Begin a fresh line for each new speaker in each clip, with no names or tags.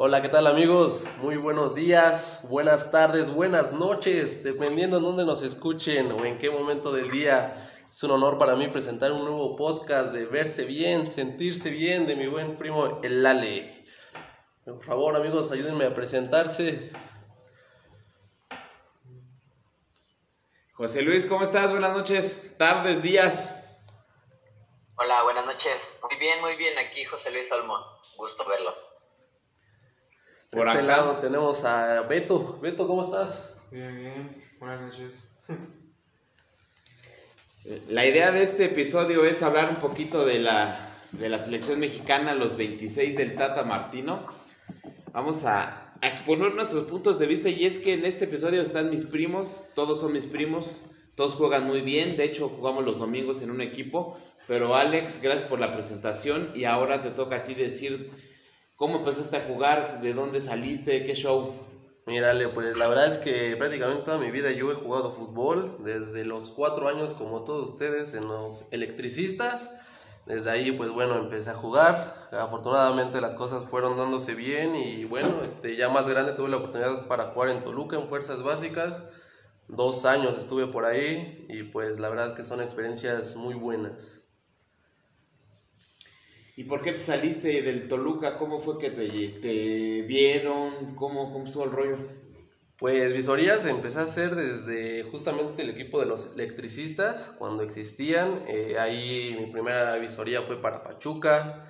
Hola, ¿qué tal amigos? Muy buenos días, buenas tardes, buenas noches, dependiendo en dónde nos escuchen o en qué momento del día. Es un honor para mí presentar un nuevo podcast de verse bien, sentirse bien de mi buen primo El Lale. Por favor, amigos, ayúdenme a presentarse.
José Luis, ¿cómo estás? Buenas noches, tardes, días.
Hola, buenas noches. Muy bien, muy bien. Aquí José Luis Olmos. Gusto verlos.
Por este lado tenemos a Beto. Beto, ¿cómo estás?
Bien, bien. Buenas noches.
La idea de este episodio es hablar un poquito de la, de la selección mexicana, los 26 del Tata Martino. Vamos a, a exponer nuestros puntos de vista y es que en este episodio están mis primos, todos son mis primos, todos juegan muy bien, de hecho jugamos los domingos en un equipo, pero Alex, gracias por la presentación y ahora te toca a ti decir ¿Cómo empezaste a jugar? ¿De dónde saliste? ¿Qué show?
Mírale, pues la verdad es que prácticamente toda mi vida yo he jugado fútbol, desde los cuatro años como todos ustedes en los electricistas. Desde ahí, pues bueno, empecé a jugar. Afortunadamente las cosas fueron dándose bien y bueno, este, ya más grande tuve la oportunidad para jugar en Toluca en Fuerzas Básicas. Dos años estuve por ahí y pues la verdad que son experiencias muy buenas.
¿Y por qué te saliste del Toluca? ¿Cómo fue que te, te vieron? ¿Cómo, ¿Cómo estuvo el rollo?
Pues visorías empecé a hacer desde justamente el equipo de los electricistas, cuando existían. Eh, ahí mi primera visoría fue para Pachuca,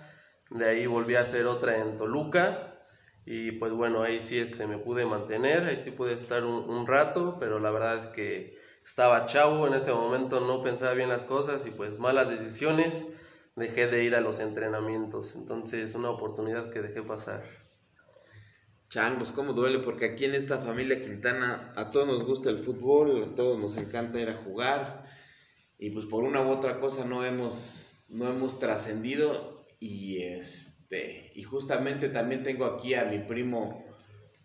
de ahí volví a hacer otra en Toluca. Y pues bueno, ahí sí este, me pude mantener, ahí sí pude estar un, un rato, pero la verdad es que estaba chavo, en ese momento no pensaba bien las cosas y pues malas decisiones dejé de ir a los entrenamientos. Entonces, una oportunidad que dejé pasar.
Changos, cómo duele, porque aquí en esta familia Quintana a todos nos gusta el fútbol, a todos nos encanta ir a jugar, y pues por una u otra cosa no hemos, no hemos trascendido, y este, y justamente también tengo aquí a mi primo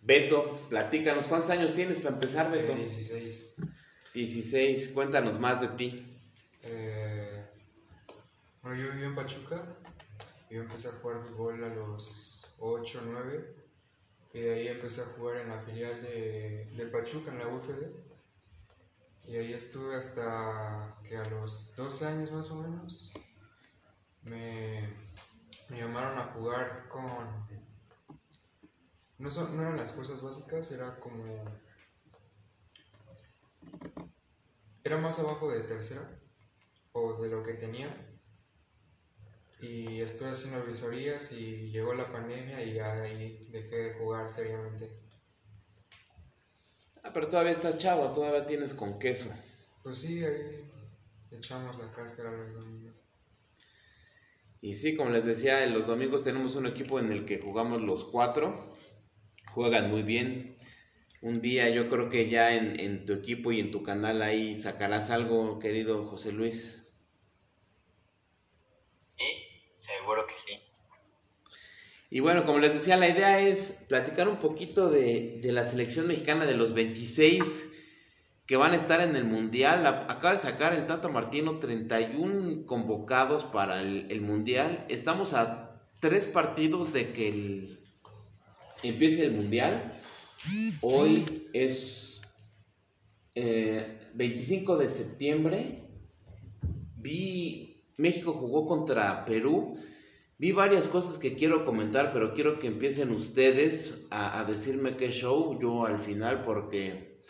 Beto, platícanos, ¿cuántos años tienes para empezar, Beto?
16.
16, cuéntanos más de ti.
Bueno, yo viví en Pachuca. Yo empecé a jugar fútbol a los 8, 9. Y de ahí empecé a jugar en la filial de, del Pachuca, en la UFD. Y ahí estuve hasta que a los 12 años más o menos me, me llamaron a jugar con... No, son, no eran las fuerzas básicas, era como... Era más abajo de tercera, o de lo que tenía, y estuve haciendo visorías y llegó la pandemia y ya ahí dejé de jugar seriamente.
Ah, pero todavía estás chavo, todavía tienes con queso.
Pues sí, ahí echamos la cáscara los domingos.
Y sí, como les decía, los domingos tenemos un equipo en el que jugamos los cuatro. Juegan muy bien. Un día yo creo que ya en, en tu equipo y en tu canal ahí sacarás algo, querido José Luis.
Seguro que sí.
Y bueno, como les decía, la idea es platicar un poquito de, de, la selección mexicana de los 26 que van a estar en el Mundial. Acaba de sacar el Tata Martino 31 convocados para el, Mundial. Estamos a tres partidos de que el, empiece el Mundial. Hoy es eh, 25 de septiembre. Vi México jugó contra Perú. Vi varias cosas que quiero comentar, pero quiero que empiecen ustedes a, decirme qué show yo al final, porque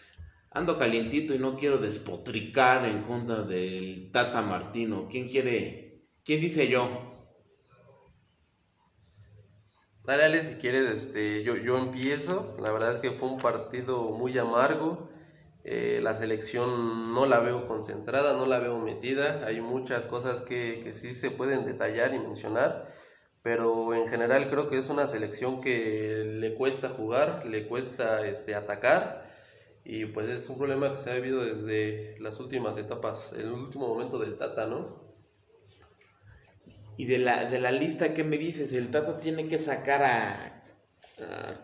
ando calientito y no quiero despotricar en contra del Tata Martino. ¿Quién quiere? ¿Quién dice yo?
Dale, Ale, si quieres, este, yo, yo empiezo. La verdad es que fue un partido muy amargo. Eh, la selección no la veo concentrada, no la veo metida. Hay muchas cosas que, que, sí se pueden detallar y mencionar, pero en general creo que es una selección que le cuesta jugar, le cuesta este, atacar y pues es un problema que se ha vivido desde las últimas etapas, el último momento del Tata, ¿no?
Y de la, de la lista que me dices, el Tata tiene que sacar a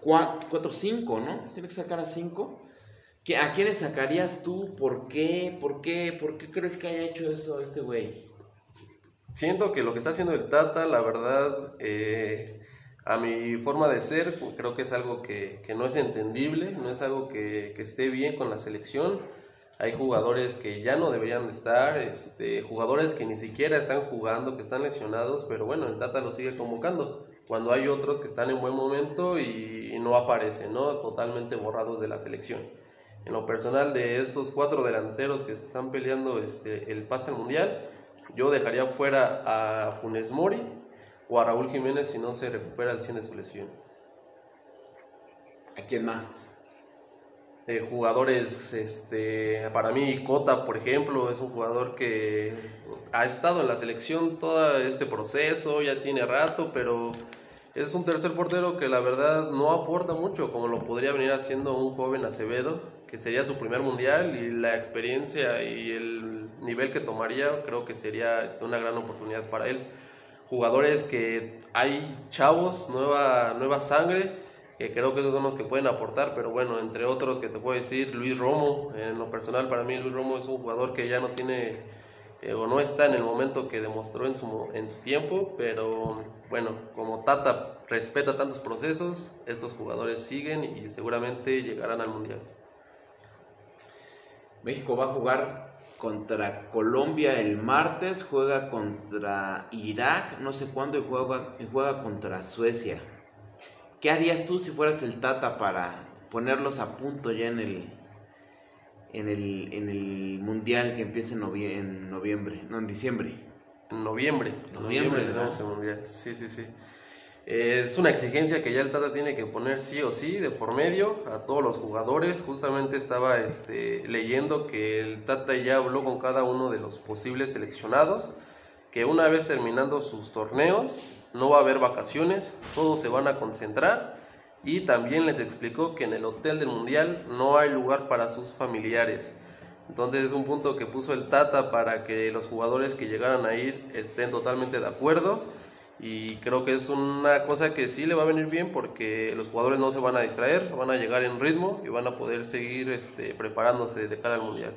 4 o 5, ¿no? Tiene que sacar a 5. ¿A quiénes sacarías tú? ¿Por qué? ¿Por qué? ¿Por qué crees que haya hecho eso este güey?
Siento que lo que está haciendo el Tata, la verdad, eh, a mi forma de ser, creo que es algo que, que no es entendible, no es algo que, que, esté bien con la selección. Hay jugadores que ya no deberían de estar, este, jugadores que ni siquiera están jugando, que están lesionados, pero bueno, el Tata lo sigue convocando. Cuando hay otros que están en buen momento y, y no aparecen, ¿no? Totalmente borrados de la selección. En lo personal de estos cuatro delanteros que se están peleando este, el pase al mundial, yo dejaría fuera a Funes Mori o a Raúl Jiménez si no se recupera al 100 de su lesión.
¿A quién más?
Eh, jugadores, este, para mí Cota, por ejemplo, es un jugador que ha estado en la selección todo este proceso, ya tiene rato, pero es un tercer portero que la verdad no aporta mucho, como lo podría venir haciendo un joven Acevedo, que sería su primer mundial y la experiencia y el nivel que tomaría creo que sería este, una gran oportunidad para él. Jugadores que hay chavos, nueva, nueva sangre, que creo que esos son los que pueden aportar, pero bueno, entre otros que te puedo decir, Luis Romo, en lo personal para mí Luis Romo es un jugador que ya no tiene o no está en el momento que demostró en su, en su tiempo, pero bueno, como Tata respeta tantos procesos, estos jugadores siguen y seguramente llegarán al Mundial.
México va a jugar contra Colombia el martes, juega contra Irak, no sé cuándo, juega, y juega contra Suecia. ¿Qué harías tú si fueras el Tata para ponerlos a punto ya en el, en el, en el Mundial que empieza en, novie en noviembre, no, en diciembre?
En noviembre,
en noviembre,
tenemos el Mundial, sí, sí, sí. Es una exigencia que ya el Tata tiene que poner sí o sí de por medio a todos los jugadores. Justamente estaba este, leyendo que el Tata ya habló con cada uno de los posibles seleccionados, que una vez terminando sus torneos no va a haber vacaciones, todos se van a concentrar y también les explicó que en el hotel del Mundial no hay lugar para sus familiares. Entonces es un punto que puso el Tata para que los jugadores que llegaran a ir estén totalmente de acuerdo y creo que es una cosa que sí le va a venir bien porque los jugadores no se van a distraer, van a llegar en ritmo y van a poder seguir este, preparándose de cara al Mundial.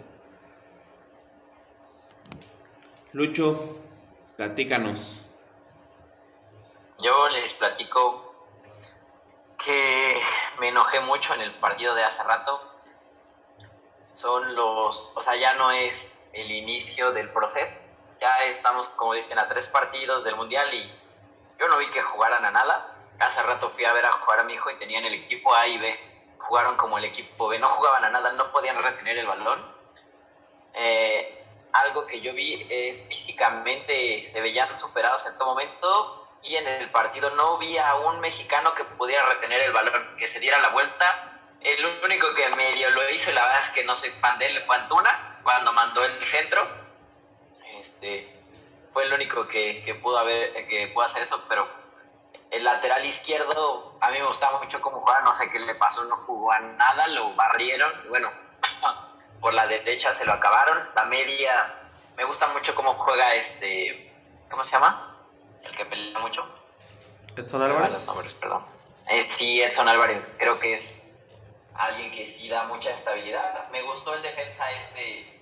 Lucho, platícanos.
Yo les platico que me enojé mucho en el partido de hace rato. Son los, o sea, ya no es el inicio del proceso. Ya estamos, como dicen, a tres partidos del Mundial y yo no vi que jugaran a nada. Hace rato fui a ver a jugar a mi hijo y tenían el equipo A y B. Jugaron como el equipo B, no jugaban a nada, no podían retener el balón. Eh, algo que yo vi es físicamente se veían superados en todo momento y en el partido no vi a un mexicano que pudiera retener el balón, que se diera la vuelta. El único que medio lo hizo, la verdad es que no sé, Pandel fue Antuna, cuando mandó el centro. Este, fue el único que, que, pudo haber, que pudo hacer eso, pero el lateral izquierdo, a mí me gustaba mucho cómo jugaba, no sé qué le pasó, no jugó a nada, lo barrieron, bueno, por la derecha se lo acabaron, la media, me gusta mucho cómo juega este, ¿cómo se llama? El que pelea mucho.
Edson Álvarez.
Los nombres, perdón. Eh, sí, Edson Álvarez, creo que es alguien que sí da mucha estabilidad. Me gustó el defensa este,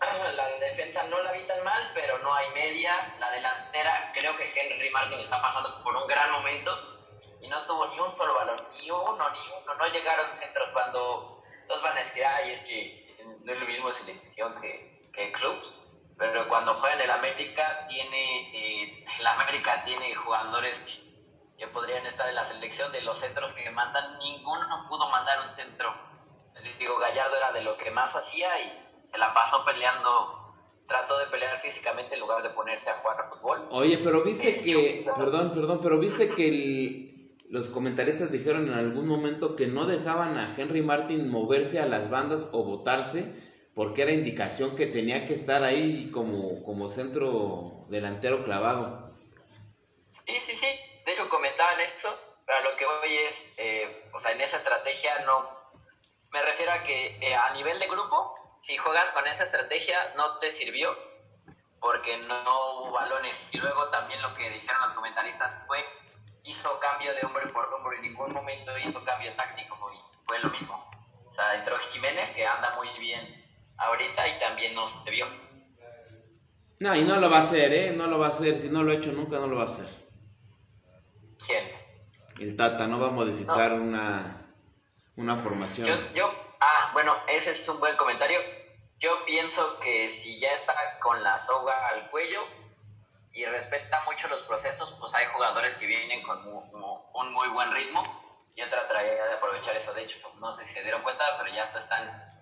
la defensa no la vi tan mal, pero no hay media. La delantera, creo que Henry Martin está pasando por un gran momento y no tuvo ni un solo balón, ni uno, ni uno. No llegaron centros cuando todos van a decir, ay, es que no es lo mismo selección que, que clubs. Pero cuando juega en el América, tiene, eh, el América tiene jugadores que, podrían estar en la selección de los centros que mandan. Ninguno pudo mandar un centro. Les digo, Gallardo era de lo que más hacía y se la pasó peleando, trató de pelear físicamente en lugar de ponerse a jugar a fútbol.
Oye, pero viste que, perdón, perdón, pero viste que el, los comentaristas dijeron en algún momento que no dejaban a Henry Martin moverse a las bandas o votarse porque era indicación que tenía que estar ahí como, como centro delantero clavado.
Sí, sí, sí, de hecho comentaban esto, pero lo que voy es, eh, o sea, en esa estrategia no, me refiero a que eh, a nivel de grupo si juegas con esa estrategia no te sirvió porque no hubo balones. Y luego también lo que dijeron los comentaristas fue, hizo cambio de hombre por hombre, en ningún momento hizo cambio táctico fue lo mismo. O sea, entró Jiménez que anda muy bien ahorita y también no se vio.
No, y no lo va a hacer, ¿eh? No lo va a hacer. Si no lo ha hecho nunca, no lo va a hacer.
¿Quién?
el Tata, no va a modificar una, una formación.
Yo, yo, ah, bueno, ese es un buen comentario. Yo pienso que si ya está con la soga al cuello y respeta mucho los procesos, pues hay jugadores que vienen con un muy buen ritmo. Yo trataría de aprovechar eso. De hecho, no sé si se dieron cuenta, pero ya están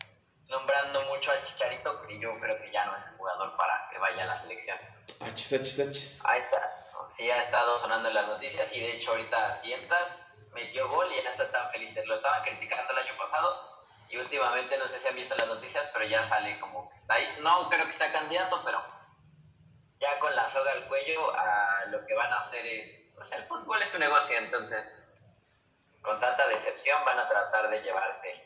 nombrando mucho a Chicharito, que yo creo que ya no es jugador para que vaya a la selección.
Achis, achis, achis.
Ahí está. Sí, ha estado sonando en las noticias y de hecho ahorita sientas, metió gol y ya está tan feliz. Lo estaban criticando el año pasado y últimamente no sé si han visto las noticias, pero ya sale como que está ahí. No creo que sea candidato, pero ya con la soga al cuello, a lo que van a hacer es, o sea, el fútbol es un negocio, entonces con tanta decepción van a tratar de llevarse.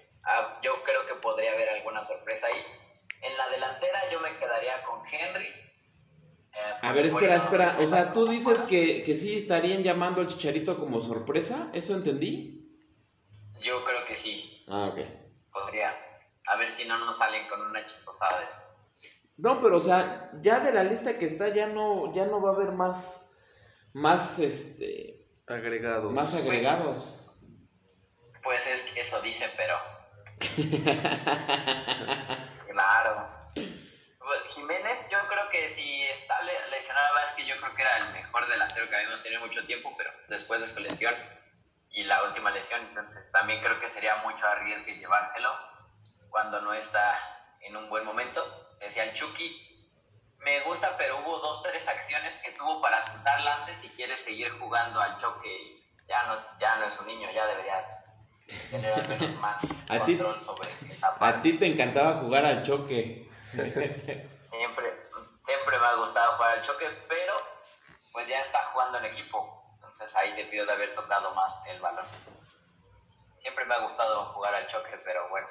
Yo creo que podría haber alguna sorpresa ahí. En la delantera yo me quedaría con Henry.
Eh, a ver, espera, espera. O sea, tú dices que, que sí estarían llamando al Chicharito como sorpresa. ¿Eso entendí?
Yo creo que sí.
Ah, ok.
Podría. A ver si no nos salen con una chiposada de esas.
No, pero o sea, ya de la lista que está ya no, ya no va a haber más, más, este...
Agregados.
Más agregados.
Pues es que eso dice, pero... claro. Pues, Jiménez, yo creo que si está lesionado, es que yo creo que era el mejor delantero que habíamos tenido mucho tiempo, pero después de su lesión y la última lesión, también creo que sería mucho arriesgue llevárselo cuando no está en un buen momento decía el Chucky, me gusta, pero hubo dos, tres acciones que tuvo para soltarla antes y quiere seguir jugando al choque. Ya no, ya no es un niño, ya debería control sobre esa parte.
A ti te encantaba jugar al choque.
siempre, siempre me ha gustado jugar al choque, pero pues ya está jugando en equipo. Entonces ahí pido de haber tocado más el balón. Siempre me ha gustado jugar al choque, pero bueno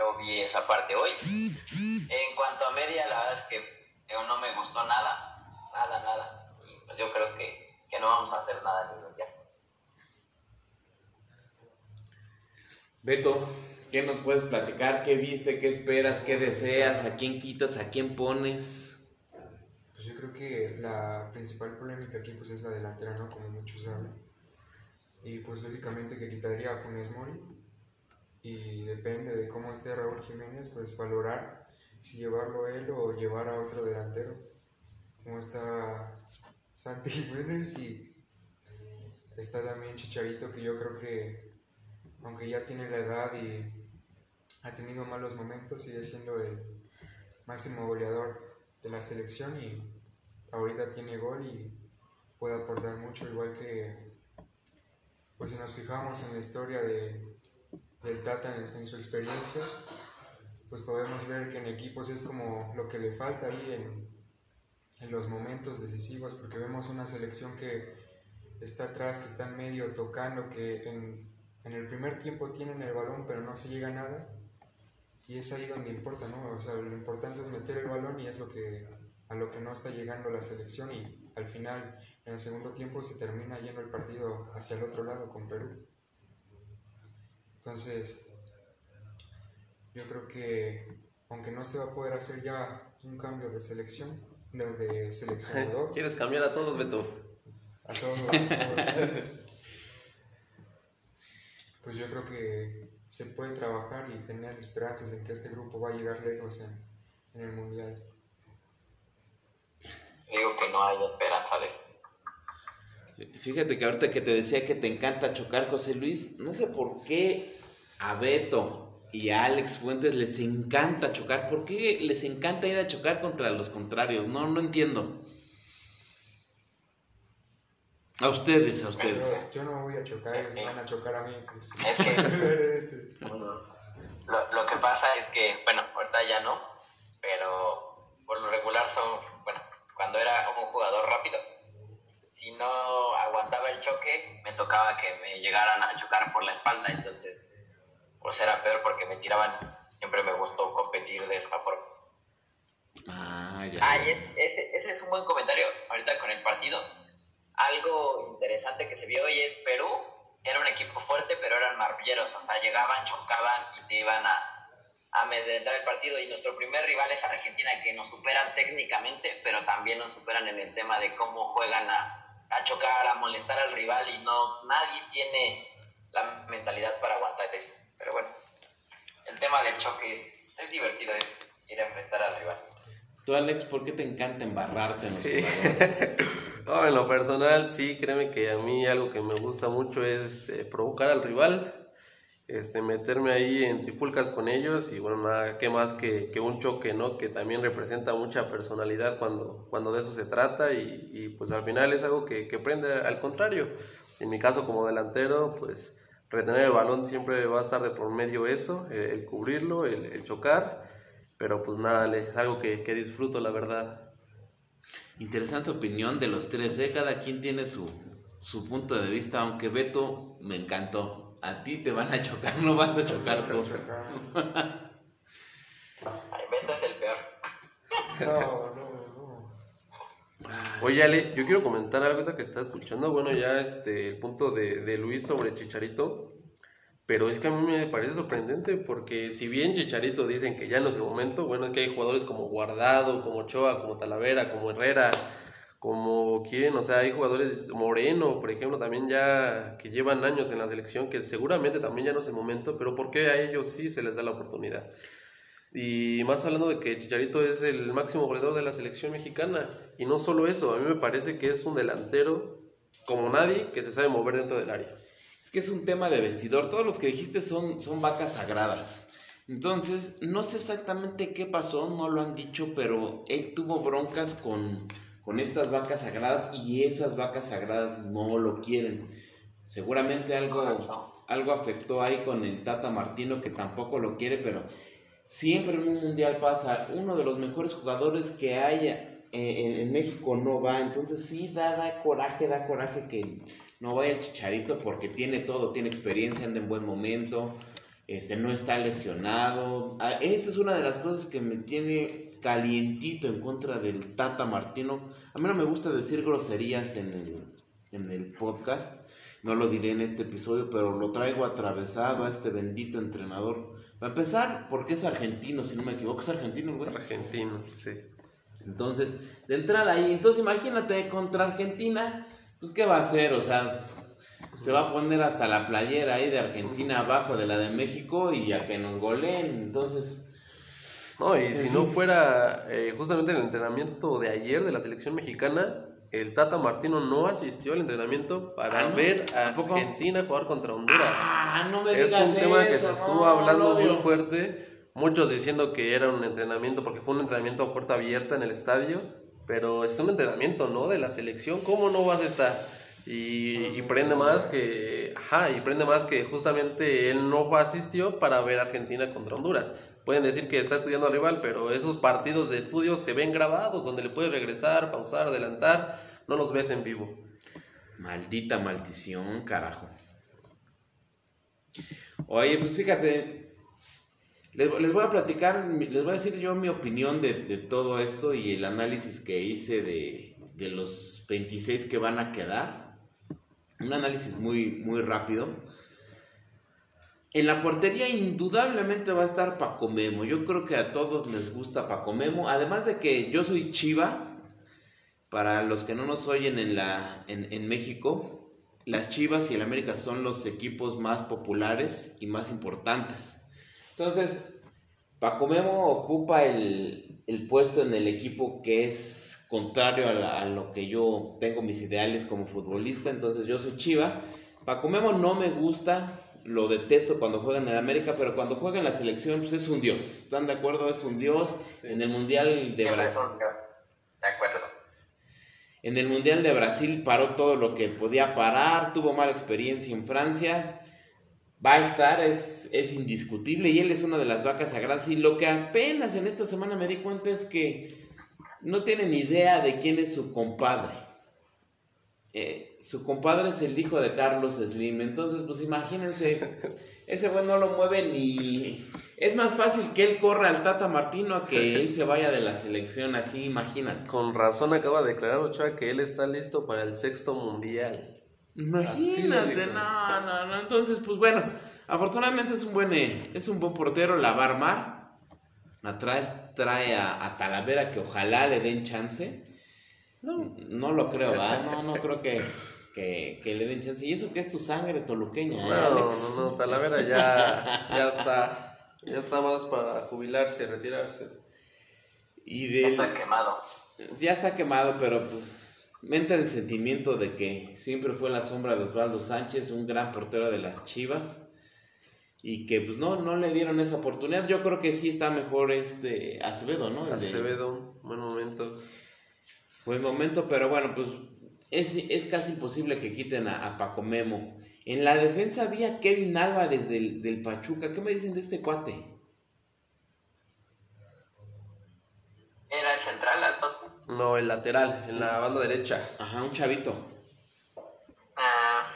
yo vi esa parte hoy. En cuanto a media, la verdad es que no me gustó nada, nada, nada. Y pues yo creo que, que no vamos a hacer nada ni mundial.
Beto, ¿qué nos puedes platicar? ¿Qué viste? ¿Qué esperas? ¿Qué deseas? ¿A quién quitas? ¿A quién pones?
Pues yo creo que la principal polémica aquí pues es la delantera, ¿no? Como muchos saben. Y pues lógicamente que quitaría a Funes Mori y depende de cómo esté Raúl Jiménez, pues valorar si llevarlo él o llevar a otro delantero, como está Santi Jiménez y está también Chicharito, que yo creo que aunque ya tiene la edad y ha tenido malos momentos, sigue siendo el máximo goleador de la selección y ahorita tiene gol y puede aportar mucho, igual que pues si nos fijamos en la historia de del Tata en, su experiencia, pues podemos ver que en equipos es como lo que le falta ahí en, en los momentos decisivos, porque vemos una selección que está atrás, que está en medio tocando, que en, en, el primer tiempo tienen el balón pero no se llega a nada. Y es ahí donde importa, ¿no? O sea, lo importante es meter el balón y es lo que, a lo que no está llegando la selección y al final, en el segundo tiempo, se termina yendo el partido hacia el otro lado con Perú. Entonces, yo creo que aunque no se va a poder hacer ya un cambio de selección, de, de seleccionador.
¿Quieres cambiar a todos, Beto?
A todos, a todos. pues yo creo que se puede trabajar y tener esperanzas en que este grupo va a llegar lejos en, en el mundial.
Digo que no hay esperanza de eso.
Fíjate que ahorita que te decía que te encanta chocar, José Luis, no sé por qué a Beto y a Alex Fuentes les encanta chocar. ¿Por qué les encanta ir a chocar contra los contrarios? No, no entiendo. A ustedes, a ustedes.
yo no voy a chocar, ellos van a chocar a mí. Pues.
Es que lo, lo que pasa es que, bueno, ahorita ya no, pero por lo regular son, bueno, cuando era un jugador rápido, si no aguantaba el choque, me tocaba que me llegaran a chocar por la espalda, entonces, pues era peor porque me tiraban. Siempre me gustó competir de esa forma.
Ah, ya.
Ah, ese, ese es un buen comentario ahorita con el partido. Algo interesante que se vio hoy es Perú era un equipo fuerte, pero eran marrulleros, o sea, llegaban, chocaban y te iban a, a amedrentar el partido. Y nuestro primer rival es Argentina, que nos superan técnicamente, pero también nos superan en el tema de cómo juegan a, a chocar, a molestar al rival y no, nadie tiene la mentalidad para aguantar eso. Pero bueno, el tema del choque es, es divertido, es ir a enfrentar al rival.
Tú, Alex, ¿por qué te encanta embarrarte en los
Sí. No, en lo personal, sí, créeme que a mí algo que me gusta mucho es este, provocar al rival, este, meterme ahí en trifulcas con ellos y bueno, nada, qué más que, que un choque, ¿no? Que también representa mucha personalidad cuando, cuando de eso se trata y, y, pues al final es algo que, que prende al contrario. En mi caso como delantero, pues retener el balón siempre va a estar de por medio eso, el, el cubrirlo, el, el chocar, pero pues nada, es algo que, que disfruto, la verdad.
Interesante opinión de los tres, ¿eh? Cada quien tiene su, su punto de vista, aunque Beto me encantó. A ti te van a chocar, no vas a chocar tú.
Ay, Beto es el peor.
No, no, no.
Oye, Ale, yo quiero comentar algo que está escuchando. Bueno, ya este, el punto de, de Luis sobre Chicharito. Pero es que a mí me parece sorprendente porque si bien Chicharito dicen que ya no es el momento, bueno, es que hay jugadores como Guardado, como Ochoa, como Talavera, como Herrera, como quién, o sea, hay jugadores, Moreno, por ejemplo, también ya que llevan años en la selección, que seguramente también ya no es el momento, pero ¿por qué a ellos sí se les da la oportunidad? Y más hablando de que Chicharito es el máximo goleador de la selección mexicana. Y no solo eso, a mí me parece que es un delantero como nadie que se sabe mover dentro del área.
Es que es un tema de vestidor. Todos los que dijiste son, son vacas sagradas. Entonces, no sé exactamente qué pasó, no lo han dicho, pero él tuvo broncas con, con estas vacas sagradas y esas vacas sagradas no lo quieren. Seguramente algo, algo afectó ahí con el Tata Martino que tampoco lo quiere, pero siempre en un mundial pasa. Uno de los mejores jugadores que haya eh, en, en México no va, entonces sí da, da coraje, da coraje que no vaya el chicharito porque tiene todo, tiene experiencia, anda en buen momento, este, no está lesionado. Ah, Esa es una de las cosas que me tiene calientito en contra del Tata Martino. A mí no me gusta decir groserías en el, en el podcast, no lo diré en este episodio, pero lo traigo atravesado a este bendito entrenador. Para empezar, porque es argentino, si no me equivoco, es argentino, güey.
Argentino, sí.
Entonces, de entrada ahí, entonces imagínate contra Argentina, pues ¿qué va a hacer? O sea, se va a poner hasta la playera ahí de Argentina abajo de la de México y a que nos goleen. Entonces,
No, y si no fuera eh, justamente el entrenamiento de ayer de la selección mexicana, el Tata Martino no asistió al entrenamiento para
Ah, ¿no?
ver a. Argentina jugar contra Honduras.
ah, no me
es
digas
un tema que se estuvo
no,
hablando muy fuerte. Muchos diciendo que era un entrenamiento, porque fue un entrenamiento a puerta abierta en el estadio, pero es un entrenamiento, ¿no? De la selección, ¿cómo no vas a estar? Y, y prende más que, ajá, y prende más que justamente él no asistió para ver a Argentina contra Honduras. Pueden decir que está estudiando al rival, pero esos partidos de estudio se ven grabados, donde le puedes regresar, pausar, adelantar, no los ves en vivo.
Maldita maldición, carajo. Oye, pues fíjate, les, voy a platicar, les voy a decir yo mi opinión de, todo esto y el análisis que hice de, los 26 que van a quedar. Un análisis muy, muy rápido. En la portería indudablemente va a estar Paco Memo. Yo creo que a todos les gusta Paco Memo. Además de que yo soy Chiva. Para los que no nos oyen en, en México, las Chivas y el América son los equipos más populares y más importantes. Entonces, Paco Memo ocupa el, el puesto en el equipo que es contrario a, la- a lo que yo tengo mis ideales como futbolista. Entonces, yo soy Chiva. Paco Memo no me gusta, lo detesto cuando juega en el América, pero cuando juega en la selección, pues es un dios. ¿Están de acuerdo? Es un dios. En el Mundial de Brasil.
De acuerdo.
En el Mundial de Brasil paró todo lo que podía parar, tuvo mala experiencia en Francia, va a estar, es, es indiscutible y él es una de las vacas sagradas. Y lo que apenas en esta semana me di cuenta es que no tiene ni idea de quién es su compadre. Eh, su compadre es el hijo de Carlos Slim, entonces pues imagínense, ese güey no lo mueve ni... Es más fácil que él corra al Tata Martino a que él se vaya de la selección, así imagínate.
Con razón acaba de declarar Ochoa que él está listo para el sexto mundial.
Imagínate, no, no, no. Entonces, pues bueno, afortunadamente es un buen, eh, es un buen portero, la va a armar. Atrás trae a, a Talavera que ojalá le den chance. No, no lo creo, ¿verdad? No, no creo que, que, que le den chance. Y eso que es tu sangre toluqueña, ¿eh,
No,
Alex?
no, no, Talavera ya, ya está. Ya está más para jubilarse, retirarse.
Y
Ya
del,
está quemado.
ya está quemado, pero pues me entra el sentimiento de que siempre fue la sombra de Osvaldo Sánchez, un gran portero de las Chivas. Y que pues no, no le dieron esa oportunidad. Yo creo que sí está mejor este Acevedo, ¿no? El de-
Acevedo, buen momento.
Buen momento, pero bueno, pues es, es casi imposible que quiten a, a Paco Memo. En la defensa había Kevin Álvarez del, del Pachuca. ¿Qué me dicen de este cuate?
Era el central, al Tottenham.
No, el lateral, en la banda derecha.
Ajá, un chavito.
Ah,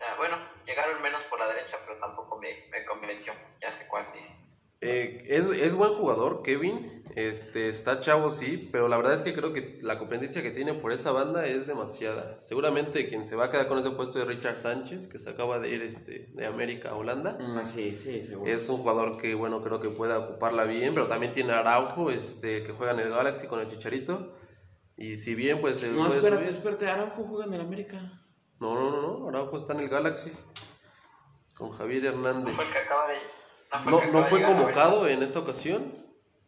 ah, bueno, llegaron menos por la derecha, pero tampoco me, me convenció. Ya sé cuál dice.
Eh, es, es buen jugador, Kevin. Este, está chavo, sí, pero la verdad es que creo que la competencia que tiene por esa banda es demasiada. Seguramente quien se va a quedar con ese puesto es Richard Sánchez, que se acaba de ir este, de América a Holanda.
Ah, sí, sí, seguro.
Es un jugador que, bueno, creo que puede ocuparla bien, pero también tiene a Araujo, este, que juega en el Galaxy con el Chicharito. Y si bien, pues...
No,
puede
espérate,
subir-
espérate. Araujo juega en el América.
No, no, no, no, Araujo está en el Galaxy. Con Javier Hernández.
Fue el que acaba de. fue el
No,
que
no fue convocado en esta ocasión.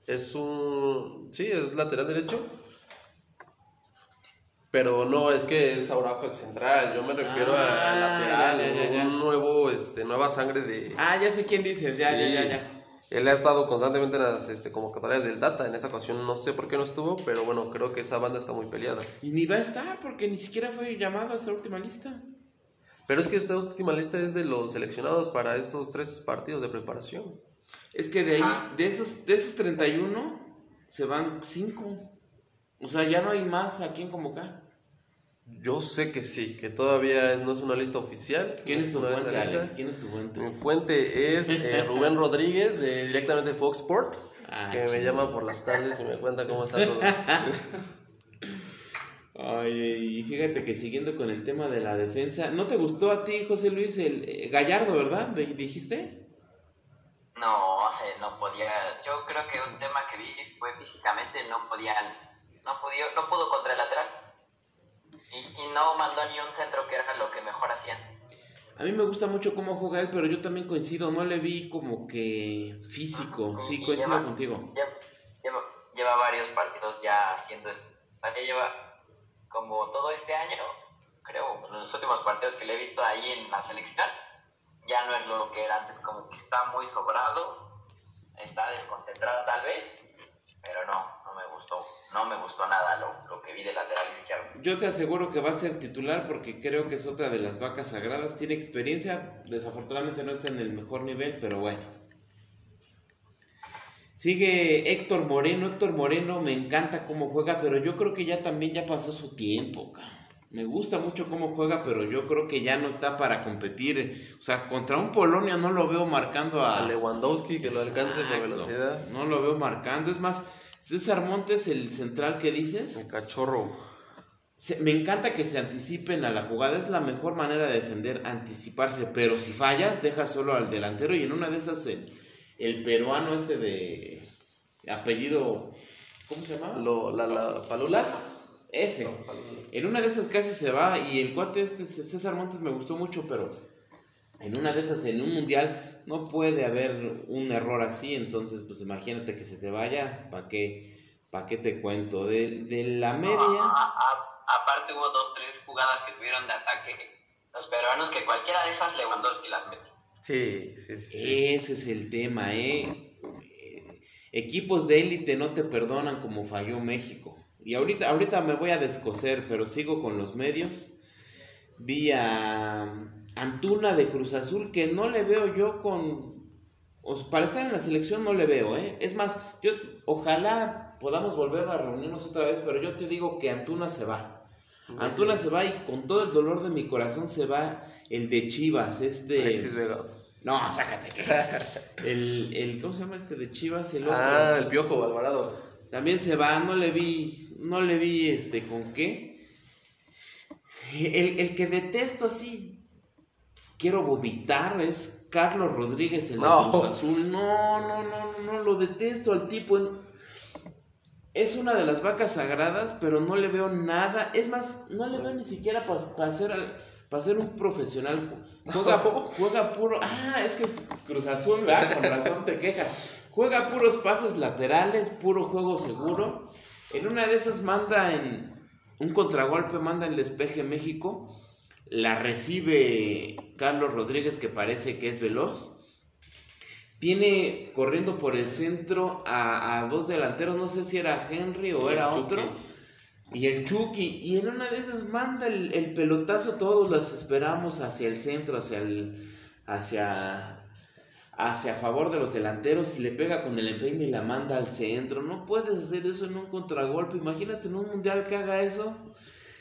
Es un. Sí, es lateral derecho. Pero no, es que es Araujo central. Yo me refiero
Ah,
a lateral.
ya, ya, ya.
Un nuevo, este, nueva sangre de.
Ah, ya sé quién dices. Ya,
Sí.
ya, ya, ya.
Él ha estado constantemente en las este, convocatorias del Data. En esa ocasión no sé por qué no estuvo, pero bueno, creo que esa banda está muy peleada.
Y ni va a estar porque ni siquiera fue llamado a esta última lista.
Pero es que esta última lista es de los seleccionados para estos tres partidos de preparación.
Es que de ahí, de esos, de esos 31, se van 5. O sea, ya no hay más a quien convocar.
Yo sé que sí, que todavía es- no es una lista oficial.
¿Quién
no
es tu fuente,
lista.
Alex? ¿Quién es tu fuente?
Mi fuente es eh, Rubén Rodríguez, de, directamente de Fox Sport,
Ah,
que me llama por las tardes y me cuenta cómo está todo.
Ay, y fíjate que siguiendo con el tema de la defensa, ¿no te gustó a ti, José Luis, el eh, Gallardo, verdad? ¿Dijiste?
No, eh, no podía. Yo creo que un tema que vi fue físicamente no podían, no pudo, no pudo contra el lateral y, y no mandó ni un centro que era lo que mejor hacían.
A mí me gusta mucho cómo juega él, pero yo también coincido, no le vi como que físico. Sí, coincido
lleva-
contigo.
Lleva, lleva, lleva varios partidos ya haciendo eso. O sea, ya lleva como todo este año, creo, los últimos partidos que le he visto ahí en la selección, ya no es lo que era antes, como que está muy sobrado, está desconcentrado tal vez, pero no, no me gustó, no me gustó nada lo, lo que vi del lateral izquierdo.
Yo te aseguro que va a ser titular porque creo que es otra de las vacas sagradas. Tiene experiencia, desafortunadamente no está en el mejor nivel, pero bueno. Sigue Héctor Moreno. Héctor Moreno me encanta cómo juega, pero yo creo que ya también ya pasó su tiempo. cabrón. Me gusta mucho cómo juega, pero yo creo que ya no está para competir. O sea, contra un Polonia no lo veo marcando a...
A Lewandowski, que lo alcance
Exacto.
velocidad.
No lo veo marcando. Es más, César Montes, el central que dices,
El cachorro.
se- me encanta que se anticipen a la jugada. Es la mejor manera de defender, anticiparse. Pero si fallas, dejas solo al delantero. Y en una de esas, el, el peruano este de apellido. ¿Cómo se llamaba?
Lo, la, la palula.
Ese. En una de esas casi se va. Y el cuate este, César Montes, me gustó mucho. Pero en una de esas, en un mundial, no puede haber un error así. Entonces, pues imagínate que se te vaya. ¿Para qué, pa' qué te cuento? De, de la media.
A- a- aparte hubo dos, tres jugadas que tuvieron de ataque los peruanos que cualquiera de esas Lewandowski las mete.
Sí, sí, sí. sí.
Ese es el tema. Eh, Equipos de élite no te perdonan como falló México. Y ahorita, ahorita me voy a descoser, pero sigo con los medios. Vi a Antuna de Cruz Azul, que no le veo yo con... para estar en la selección no le veo, ¿eh? Es más, yo ojalá podamos volver a reunirnos otra vez, pero yo te digo que Antuna se va. Antuna se va y con todo el dolor de mi corazón se va el de Chivas, este...
Alexis Vega.
No, sácate. El, el, ¿cómo se llama este de Chivas? El otro.
Ah, el Piojo Alvarado.
También se va, no le vi, no le vi este con qué. El, el que detesto así, quiero vomitar, es Carlos Rodríguez, el
No.
Cruz Azul. No, no, no, no, no, lo detesto al tipo. Es una de las vacas sagradas, pero no le veo nada. Es más, no le veo ni siquiera para ser, para ser un profesional. Juega, juega puro. Ah, es que es Cruz Azul, ¿verdad? Con razón te quejas. Juega puros pases laterales, puro juego seguro. En una de esas manda en un contragolpe, manda el despeje México. La recibe Carlos Rodríguez, que parece que es veloz tiene corriendo por el centro a, dos delanteros, no sé si era Henry o era otro. Y el Chucky, y en una de esas manda el, pelotazo, todos las esperamos hacia el centro, hacia el, hacia, hacia favor de los delanteros, y le pega con el empeine y la manda al centro. No puedes hacer eso en un contragolpe, imagínate en un mundial que haga eso.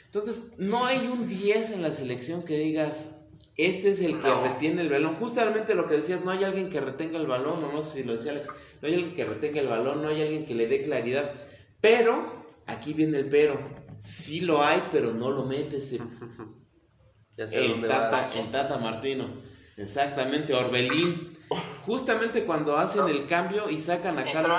Entonces, no hay un 10 en la selección que digas, este es el que retiene el balón. Justamente lo que decías, no hay alguien que retenga el balón, no, no sé si lo decía Alex, no hay alguien que retenga el balón, no hay alguien que le dé claridad. Pero, aquí viene el pero, sí lo hay, pero no lo metes. el, tata, el Tata Martino, exactamente, Orbelín. Justamente cuando hacen el cambio y sacan a Carlos.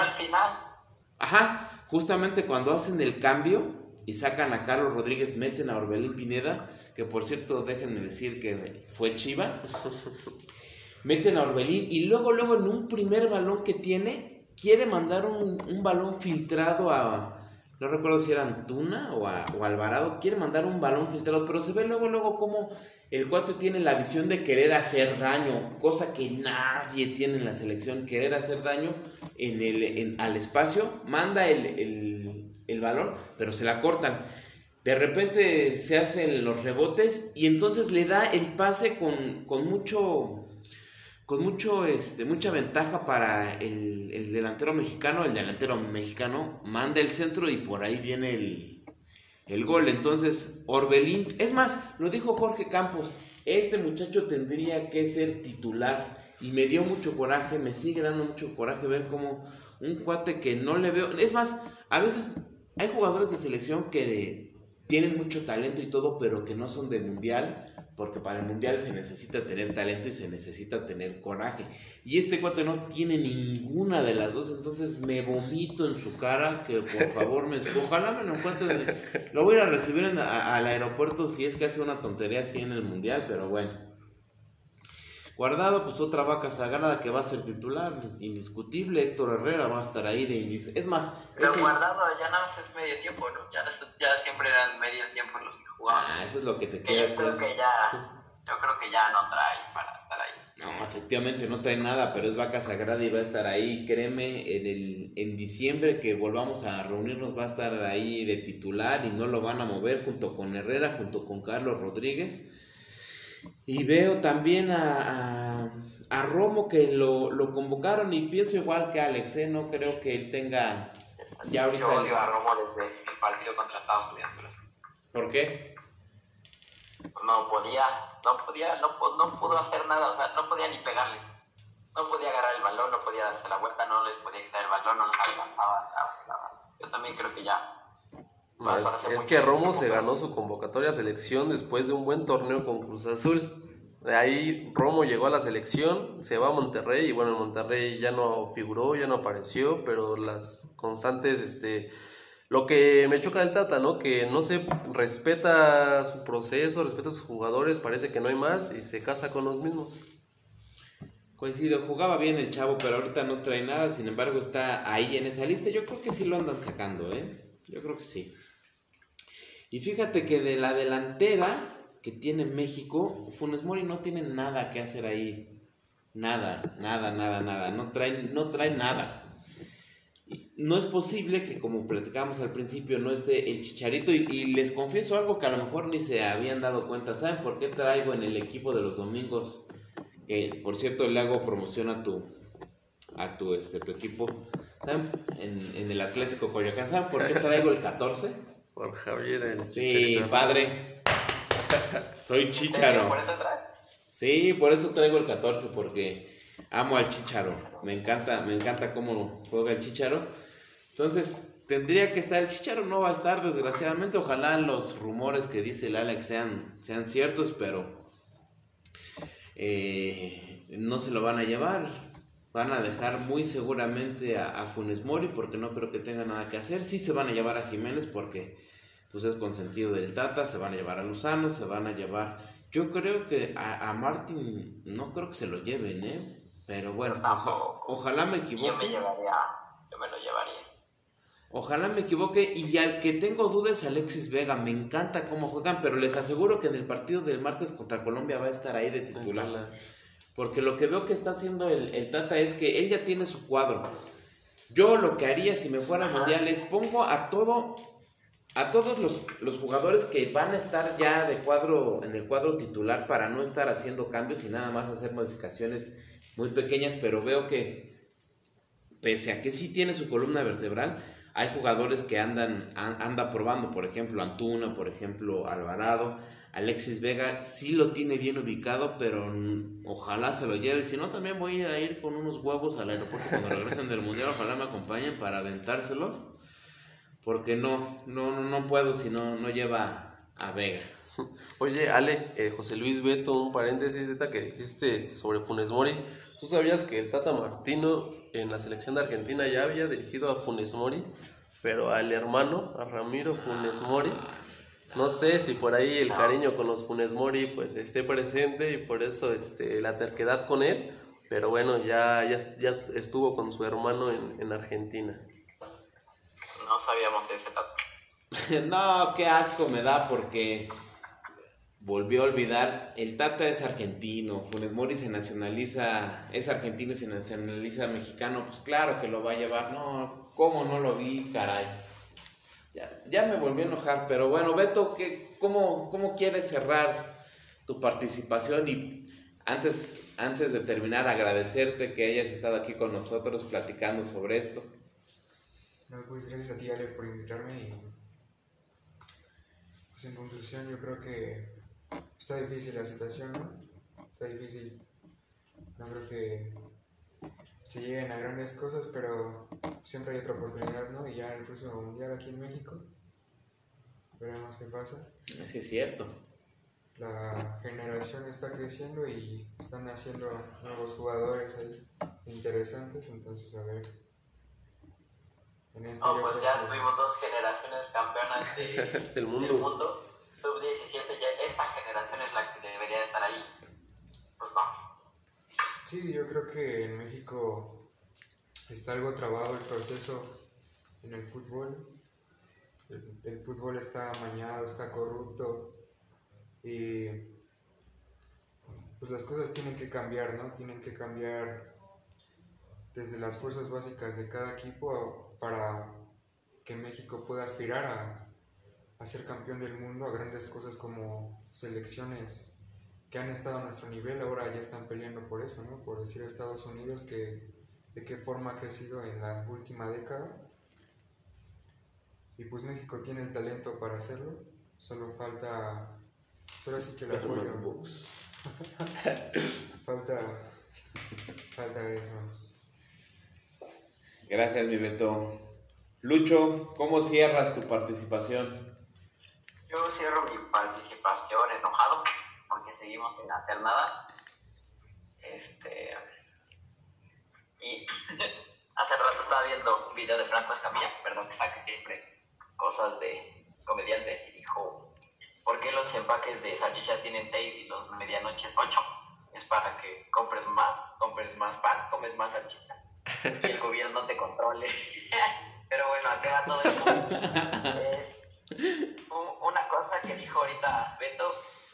Ajá, justamente cuando hacen el cambio y sacan a Carlos Rodríguez, meten a Orbelín Pineda, que por cierto, déjenme decir que fue Chiva. meten a Orbelín y luego, luego en un primer balón que tiene, quiere mandar un, un balón filtrado a, no recuerdo si era Antuna o, o, Alvarado, quiere mandar un balón filtrado, pero se ve luego, luego como el cuate tiene la visión de querer hacer daño, cosa que nadie tiene en la selección, querer hacer daño en el, al espacio, manda el, el el balón, pero se la cortan. De repente se hacen los rebotes y entonces le da el pase con, mucho con mucho este mucha ventaja para el, delantero mexicano, el delantero mexicano manda el centro y por ahí viene el, el gol. Entonces, Orbelín, es más, lo dijo Jorge Campos, este muchacho tendría que ser titular y me dio mucho coraje, me sigue dando mucho coraje ver como un cuate que no le veo, es más, a veces hay jugadores de selección que tienen mucho talento y todo, pero que no son de mundial, porque para el mundial se necesita tener talento y se necesita tener coraje. Y este cuate no tiene ninguna de las dos, entonces me vomito en su cara, que por favor me... Ojalá me lo encuentre, lo voy a recibir al aeropuerto si es que hace una tontería así en el mundial, pero bueno. Guardado, pues otra vaca sagrada que va a ser titular, indiscutible. Héctor Herrera va a estar ahí de inicio. Es más.
Pero guardado ya nada más es medio tiempo, ¿no? Ya, ya siempre dan medio tiempo los que jugaban.
Ah, eso es lo que te queda
yo creo que ya, yo creo que ya no trae para estar ahí.
No, efectivamente no trae nada, pero es vaca sagrada y va a estar ahí. Créeme, en, el, en diciembre que volvamos a reunirnos va a estar ahí de titular y no lo van a mover junto con Herrera, junto con Carlos Rodríguez y veo también a, a, Romo que lo, lo, convocaron y pienso igual que Alex, ¿eh? no creo que él tenga
ya ahorita... Yo odio a Romo desde el partido contra Estados Unidos.
¿Por qué?
No podía, no podía, no, no pudo hacer nada, o sea, no podía ni pegarle. No podía agarrar el balón, no podía darse la vuelta, no les podía quitar el balón, no alcanzaba. Yo también creo que ya
es, que Romo se ganó su convocatoria a selección después de un buen torneo con Cruz Azul. De ahí Romo llegó a la selección, se va a Monterrey y bueno, en Monterrey ya no figuró, ya no apareció, pero las constantes, este, lo que me choca del Tata, ¿no? Que no se respeta su proceso, respeta a sus jugadores, parece que no hay más y se casa con los mismos.
Coincido, jugaba bien el chavo, pero ahorita no trae nada, sin embargo está ahí en esa lista. Yo creo que sí lo andan sacando, ¿eh? Yo creo que sí. Y fíjate que de la delantera que tiene México, Funes Mori no tiene nada que hacer ahí. Nada, nada, nada, nada. No trae, no trae nada. No es posible que, como platicábamos al principio, no esté el chicharito. Y, les confieso algo que a lo mejor ni se habían dado cuenta. ¿Saben por qué traigo en el equipo de los domingos? Que por cierto le hago promoción a tu, a tu, este, tu equipo. ¿Saben? En, en el Atlético Coyoacán. ¿Saben por qué traigo el 14?
Por Javier el
Sí, padre. Soy chicharo. Sí, por eso traigo el 14, porque amo al chicharo. Me encanta, me encanta cómo juega el chicharo. Entonces, tendría que estar el chicharo, no va a estar, desgraciadamente. Ojalá los rumores que dice el Alex sean, sean ciertos, pero eh, no se lo van a llevar. Van a dejar muy seguramente a, a, Funes Mori porque no creo que tenga nada que hacer. Sí se van a llevar a Jiménez porque pues es consentido del Tata, se van a llevar a Luzano, se van a llevar... Yo creo que a, a Martin no creo que se lo lleven, ¿eh? Pero bueno, ojalá me equivoque.
Yo me llevaría, yo me lo llevaría.
Ojalá me equivoque y al que tengo dudas Alexis Vega, me encanta cómo juegan, pero les aseguro que en el partido del martes contra Colombia va a estar ahí de titular. Porque lo que veo que está haciendo el, el Tata es que él ya tiene su cuadro. Yo lo que haría si me fuera al Mundial es pongo a todo a todos los, los, jugadores que van a estar ya de cuadro en el cuadro titular para no estar haciendo cambios y nada más hacer modificaciones muy pequeñas, pero veo que pese a que sí tiene su columna vertebral, hay jugadores que andan anda probando, por ejemplo, Antuna, por ejemplo, Alvarado, Alexis Vega sí lo tiene bien ubicado, pero ojalá se lo lleve. Si no, también voy a ir con unos huevos al aeropuerto cuando regresen del mundial. Ojalá me acompañen para aventárselos. Porque no, no, no puedo si no, no lleva a Vega.
Oye, Ale, eh, José Luis Beto, un paréntesis que dijiste este, sobre Funes Mori. ¿Tú sabías que el Tata Martino en la selección de Argentina ya había dirigido a Funes Mori? Pero al hermano, a Ramiro Funes Mori. No sé si por ahí el cariño con los Funes Mori pues esté presente y por eso este, la terquedad con él. Pero bueno, ya, ya, ya estuvo con su hermano en, en Argentina.
No sabíamos ese dato.
no, qué asco me da porque volvió a olvidar, el Tata es argentino, Funes Mori se nacionaliza, es argentino y se nacionaliza mexicano, pues claro que lo va a llevar, no, ¿cómo no lo vi, caray? Ya, me volvió a enojar, pero bueno, Beto, ¿qué, cómo, ¿cómo quieres cerrar tu participación? Y antes, antes de terminar, agradecerte que hayas estado aquí con nosotros platicando sobre esto.
No, pues gracias a ti, Ale, por invitarme y pues en conclusión yo creo que Está difícil la situación, ¿no? Está difícil. No creo que se lleguen a grandes cosas, pero siempre hay otra oportunidad, ¿no? Y ya en el próximo mundial aquí en México, veremos qué pasa.
Es que es cierto.
La generación está creciendo y están naciendo nuevos jugadores ahí interesantes, entonces a ver.
En este no, pues ya tuvimos dos generaciones campeonas
del mundo.
Del mundo sub-17, ya esta generación es la que debería estar ahí. Pues no.
Sí, yo creo que en México está algo trabado el proceso en el fútbol. El, fútbol está amañado, está corrupto y pues las cosas tienen que cambiar, ¿no? Tienen que cambiar desde las fuerzas básicas de cada equipo para que México pueda aspirar a ser campeón del mundo, a grandes cosas como selecciones que han estado a nuestro nivel, ahora ya están peleando por eso, ¿no? Por decir a Estados Unidos que de qué forma ha crecido en la última década. Y pues México tiene el talento para hacerlo, solo falta, solo sí que el apoyo. falta, falta eso.
Gracias, mi Beto. Lucho, ¿cómo cierras tu participación?
Yo cierro mi participación enojado seguimos sin hacer nada. Este. Y hace rato estaba viendo un video de Franco Escamilla, perdón que saque siempre cosas de comediantes, y dijo: ¿Por qué los empaques de salchichas tienen 6 y los medianoches 8? Es para que compres más, compres más pan, comes más salchicha y el gobierno te controle. Pero bueno, ¿a qué va todo esto? Una cosa que dijo ahorita Beto es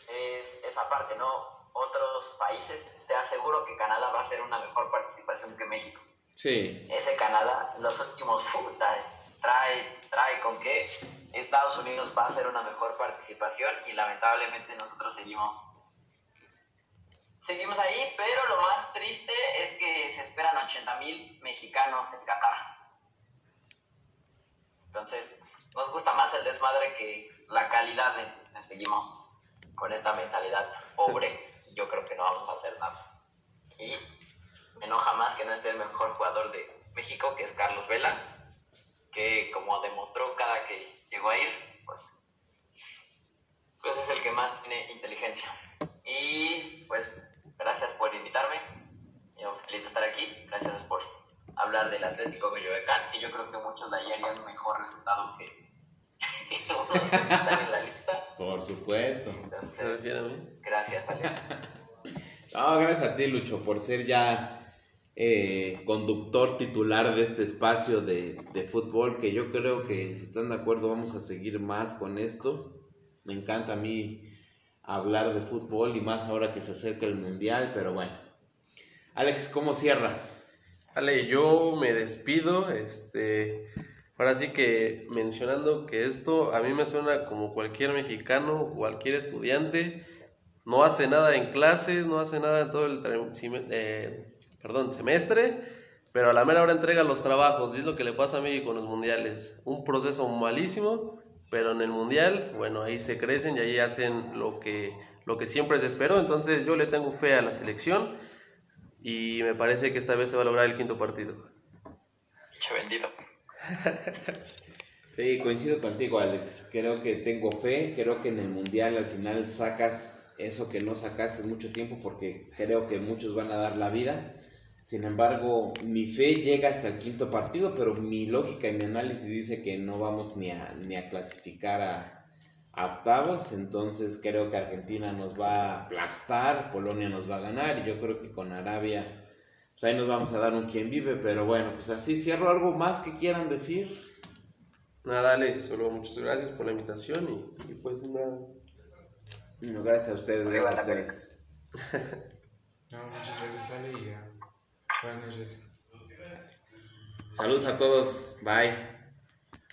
esa parte, ¿no? Otros países, te aseguro que Canadá va a ser una mejor participación que México.
Sí.
Ese Canadá, los últimos putas, trae, trae con que Estados Unidos va a ser una mejor participación y lamentablemente nosotros seguimos seguimos ahí, pero lo más triste es que se esperan 80 mil mexicanos en Qatar. Entonces, nos gusta más el desmadre que la calidad. Seguimos con esta mentalidad pobre. Yo creo que no vamos a hacer nada. Y me enoja más que no esté el mejor jugador de México, que es Carlos Vela, que como demostró cada que llegó a ir, pues, pues es el que más tiene inteligencia. Y pues, gracias por invitarme. Yo feliz ahorita estar aquí. Gracias por hablar del Atlético Coyoacán, y yo creo que muchos de ahí harían mejor resultado que, que unos que están en la lista.
Por supuesto.
¿Se
Entonces,
refiere a mí?
gracias, Alex.
No, gracias a ti, Lucho, por ser ya eh, conductor titular de este espacio de, de fútbol, que yo creo que si están de acuerdo vamos a seguir más con esto. Me encanta a mí hablar de fútbol y más ahora que se acerca el Mundial, pero bueno. Alex, ¿cómo cierras?
Ale, yo me despido, este, ahora sí que mencionando que esto a mí me suena como cualquier mexicano, cualquier estudiante, no hace nada en clases, no hace nada en todo el eh, perdón, semestre, pero a la mera hora entrega los trabajos, y es lo que le pasa a México con los mundiales, un proceso malísimo, pero en el mundial, bueno, ahí se crecen y ahí hacen lo que, lo que siempre se esperó, entonces yo le tengo fe a la selección y me parece que esta vez se va a lograr el quinto partido.
Bendito.
Sí, coincido contigo, Alex. Creo que tengo fe, creo que en el Mundial al final sacas eso que no sacaste mucho tiempo porque creo que muchos van a dar la vida. Sin embargo, mi fe llega hasta el quinto partido, pero mi lógica y mi análisis dice que no vamos ni a, ni a clasificar a, a octavos. Entonces creo que Argentina nos va a aplastar, Polonia nos va a ganar y yo creo que con Arabia, pues ahí nos vamos a dar un quien vive. Pero bueno, pues así cierro algo más que quieran decir.
Nada, dale, solo muchas gracias por la invitación y, y pues nada.
No, gracias a ustedes,
Arriba
gracias a ustedes.
No, muchas gracias, Ale, y ya. Buenas noches.
Saludos a todos, bye.